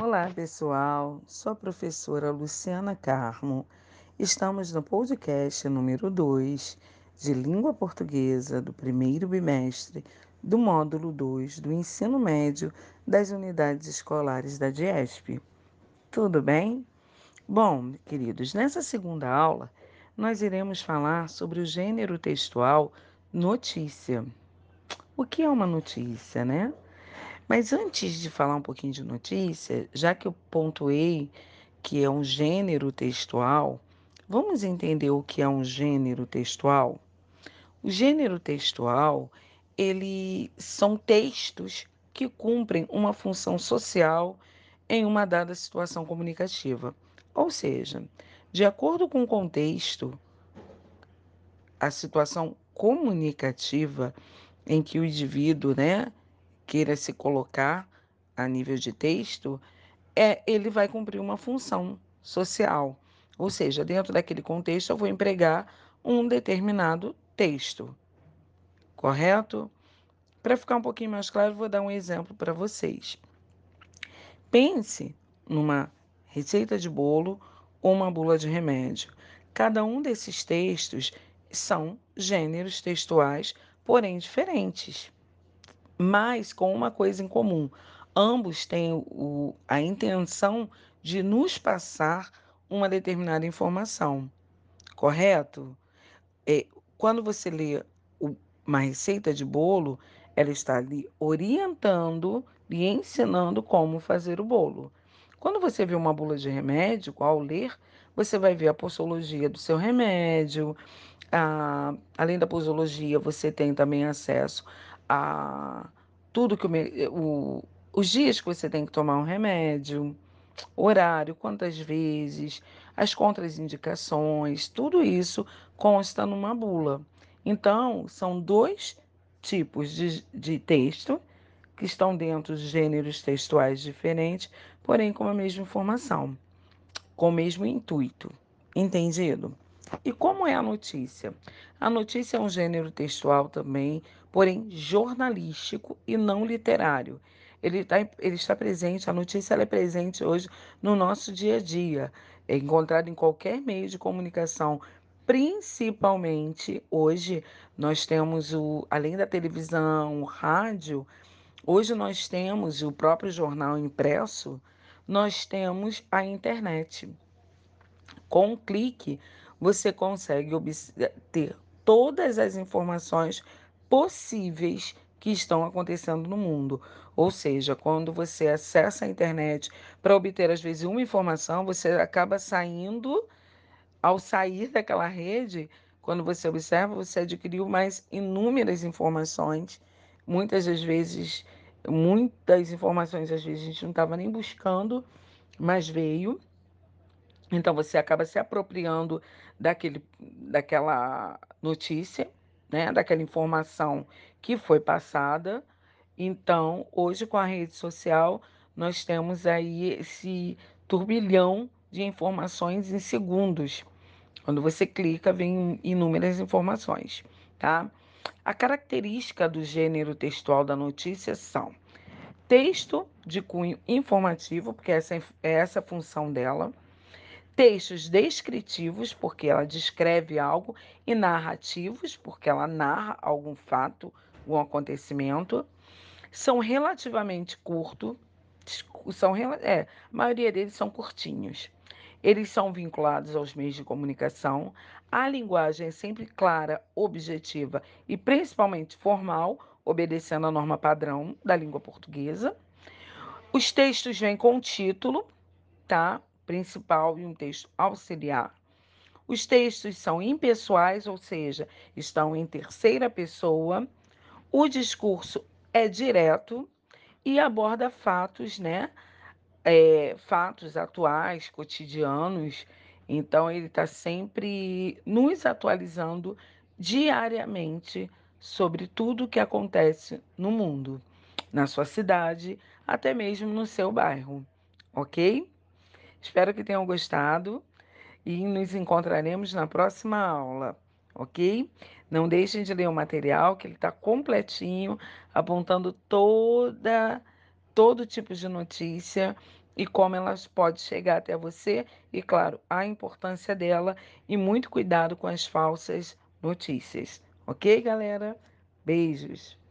Olá, pessoal. Sou a professora Luciana Carmo. Estamos no podcast número 2 de Língua Portuguesa do primeiro bimestre do módulo 2 do ensino médio das unidades escolares da DIESP. Tudo bem? Bom, queridos, nessa segunda aula nós iremos falar sobre o gênero textual notícia. O que é uma notícia, né? Mas antes de falar um pouquinho de notícia, já que eu pontuei que é um gênero textual, vamos entender o que é um gênero textual? O gênero textual, ele são textos que cumprem uma função social em uma dada situação comunicativa. Ou seja, de acordo com o contexto, a situação comunicativa em que o indivíduo, né, queira se colocar a nível de texto, é, ele vai cumprir uma função social. Ou seja, dentro daquele contexto, eu vou empregar um determinado texto. Correto? Para ficar um pouquinho mais claro, vou dar um exemplo para vocês. Pense numa receita de bolo ou uma bula de remédio. Cada um desses textos são gêneros textuais, porém diferentes mas com uma coisa em comum. Ambos têm o, a intenção de nos passar uma determinada informação, correto? É, quando você lê uma receita de bolo, ela está lhe orientando, lhe ensinando como fazer o bolo. Quando você vê uma bula de remédio, ao ler, você vai ver a posologia do seu remédio. A, além da posologia, você tem também acesso a tudo que o, o, os dias que você tem que tomar um remédio, horário, quantas vezes, as contraindicações, tudo isso consta numa bula. Então, são dois tipos de, de texto que estão dentro de gêneros textuais diferentes, porém com a mesma informação, com o mesmo intuito. Entendido? E como é a notícia? A notícia é um gênero textual também, porém jornalístico e não literário. Ele, tá, ele está presente, a notícia é presente hoje no nosso dia a dia. É encontrado em qualquer meio de comunicação, principalmente hoje nós temos o, além da televisão, o rádio, hoje nós temos o próprio jornal impresso, nós temos a internet. Com um clique, você consegue ter todas as informações possíveis que estão acontecendo no mundo. Ou seja, quando você acessa a internet para obter, às vezes, uma informação, você acaba saindo, ao sair daquela rede, quando você observa, você adquiriu mais inúmeras informações. Muitas das vezes, muitas informações, às vezes, a gente não estava nem buscando, mas veio. Então você acaba se apropriando daquele, daquela notícia, né, daquela informação que foi passada. Então, hoje com a rede social, nós temos aí esse turbilhão de informações em segundos. Quando você clica, vem inúmeras informações, tá? A característica do gênero textual da notícia são texto de cunho informativo, porque essa é essa a função dela textos descritivos, porque ela descreve algo, e narrativos, porque ela narra algum fato, um acontecimento, são relativamente curtos, são, é, a maioria deles são curtinhos. Eles são vinculados aos meios de comunicação. A linguagem é sempre clara, objetiva e principalmente formal, obedecendo a norma padrão da língua portuguesa. Os textos vêm com título, tá? Principal e um texto auxiliar. Os textos são impessoais, ou seja, estão em terceira pessoa. O discurso é direto e aborda fatos, né? É, fatos atuais, cotidianos. Então, ele está sempre nos atualizando diariamente sobre tudo o que acontece no mundo, na sua cidade, até mesmo no seu bairro, ok? Espero que tenham gostado e nos encontraremos na próxima aula, ok? Não deixem de ler o material, que ele está completinho, apontando toda todo tipo de notícia e como elas podem chegar até você e, claro, a importância dela e muito cuidado com as falsas notícias. Ok, galera? Beijos!